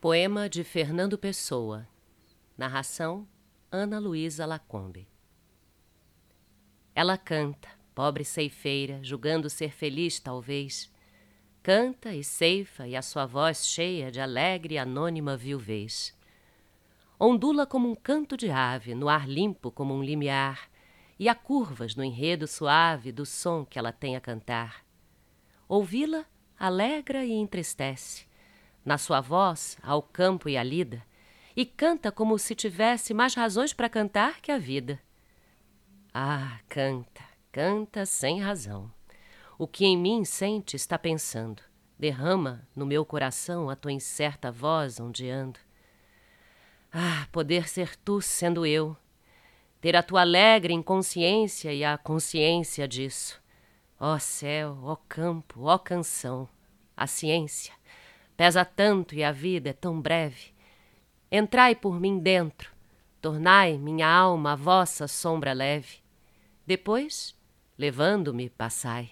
Poema de Fernando Pessoa. Narração Ana Luísa Lacombe. Ela canta, pobre ceifeira, julgando ser feliz talvez. Canta e ceifa e a sua voz cheia de alegre e anônima viuvez. Ondula como um canto de ave, no ar limpo como um limiar, e há curvas no enredo suave do som que ela tem a cantar. Ouvi-la alegra e entristece na sua voz ao campo e à lida, e canta como se tivesse mais razões para cantar que a vida. Ah, canta, canta sem razão. O que em mim sente está pensando, derrama no meu coração a tua incerta voz ondeando. Ah, poder ser tu sendo eu, ter a tua alegre inconsciência e a consciência disso. Ó céu, ó campo, ó canção, a ciência, Pesa tanto e a vida é tão breve. Entrai por mim dentro, tornai minha alma a vossa sombra leve. Depois, levando-me, passai.